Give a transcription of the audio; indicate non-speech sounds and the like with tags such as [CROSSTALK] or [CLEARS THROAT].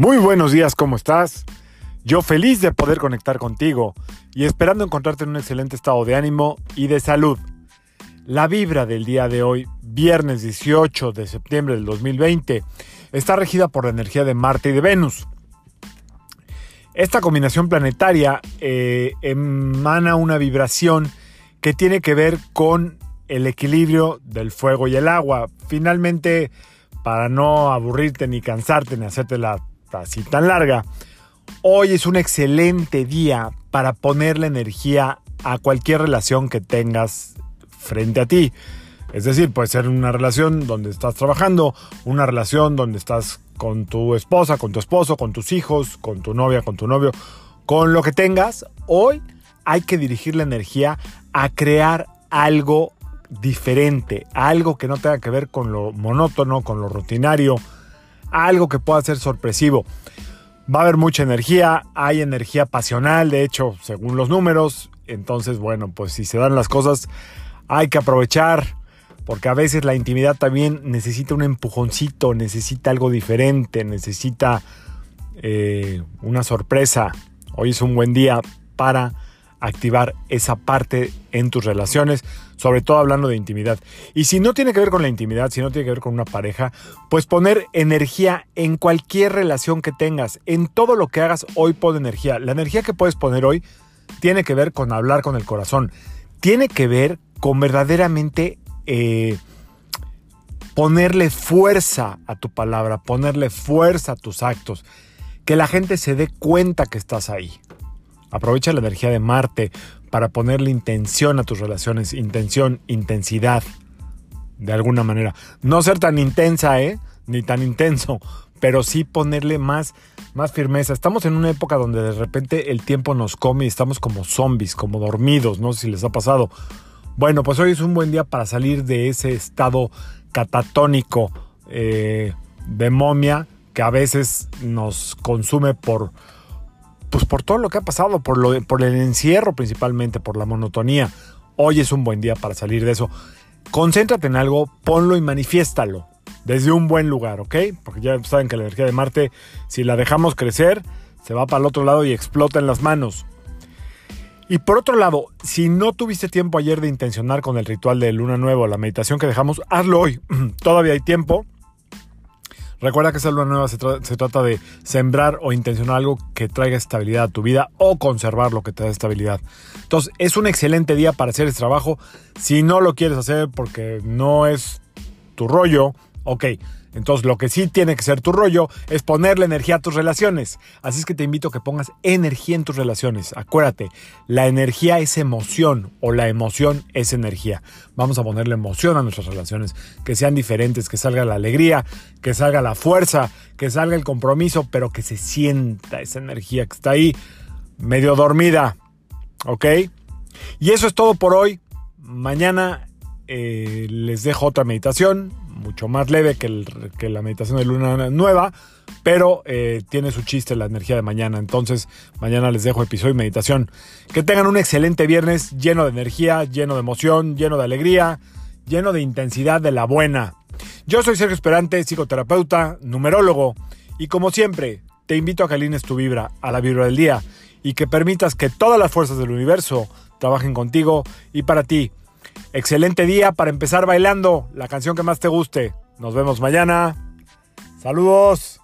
Muy buenos días, ¿cómo estás? Yo feliz de poder conectar contigo y esperando encontrarte en un excelente estado de ánimo y de salud. La vibra del día de hoy, viernes 18 de septiembre del 2020, está regida por la energía de Marte y de Venus. Esta combinación planetaria eh, emana una vibración que tiene que ver con el equilibrio del fuego y el agua. Finalmente, para no aburrirte ni cansarte ni hacerte la así tan larga, hoy es un excelente día para ponerle energía a cualquier relación que tengas frente a ti. Es decir, puede ser una relación donde estás trabajando, una relación donde estás con tu esposa, con tu esposo, con tus hijos, con tu novia, con tu novio, con lo que tengas. Hoy hay que dirigir la energía a crear algo diferente, algo que no tenga que ver con lo monótono, con lo rutinario, algo que pueda ser sorpresivo. Va a haber mucha energía, hay energía pasional, de hecho, según los números. Entonces, bueno, pues si se dan las cosas, hay que aprovechar, porque a veces la intimidad también necesita un empujoncito, necesita algo diferente, necesita eh, una sorpresa. Hoy es un buen día para activar esa parte en tus relaciones, sobre todo hablando de intimidad. Y si no tiene que ver con la intimidad, si no tiene que ver con una pareja, pues poner energía en cualquier relación que tengas, en todo lo que hagas, hoy pon energía. La energía que puedes poner hoy tiene que ver con hablar con el corazón, tiene que ver con verdaderamente eh, ponerle fuerza a tu palabra, ponerle fuerza a tus actos, que la gente se dé cuenta que estás ahí. Aprovecha la energía de Marte para ponerle intención a tus relaciones, intención, intensidad, de alguna manera. No ser tan intensa, ¿eh? Ni tan intenso, pero sí ponerle más, más firmeza. Estamos en una época donde de repente el tiempo nos come y estamos como zombies, como dormidos, no sé si les ha pasado. Bueno, pues hoy es un buen día para salir de ese estado catatónico eh, de momia que a veces nos consume por pues por todo lo que ha pasado, por, lo, por el encierro principalmente, por la monotonía. Hoy es un buen día para salir de eso. Concéntrate en algo, ponlo y manifiéstalo desde un buen lugar, ¿ok? Porque ya saben que la energía de Marte, si la dejamos crecer, se va para el otro lado y explota en las manos. Y por otro lado, si no tuviste tiempo ayer de intencionar con el ritual de luna nueva o la meditación que dejamos, hazlo hoy. [CLEARS THROAT] Todavía hay tiempo. Recuerda que luna nueva se, trata de sembrar o intencionar algo que traiga estabilidad a tu vida o conservar lo que te da estabilidad. Entonces, es un excelente día para hacer ese trabajo. Si no lo quieres hacer porque no es tu rollo, ok, entonces lo que sí tiene que ser tu rollo es ponerle energía a tus relaciones. Así es que te invito a que pongas energía en tus relaciones. Acuérdate, la energía es emoción o la emoción es energía. Vamos a ponerle emoción a nuestras relaciones, que sean diferentes, que salga la alegría, que salga la fuerza, que salga el compromiso, pero que se sienta esa energía que está ahí medio dormida. ¿Ok? Y eso es todo por hoy. Mañana eh, les dejo otra meditación mucho más leve que, la meditación de luna nueva, pero eh, tiene su chiste la energía de mañana. Entonces, mañana les dejo episodio y meditación. Que tengan un excelente viernes lleno de energía, lleno de emoción, lleno de alegría, lleno de intensidad de la buena. Yo soy Sergio Esperante, psicoterapeuta, numerólogo, y como siempre, te invito a que alines tu vibra a la vibra del día y que permitas que todas las fuerzas del universo trabajen contigo y para ti Excelente día para empezar bailando la canción que más te guste. Nos vemos mañana. Saludos.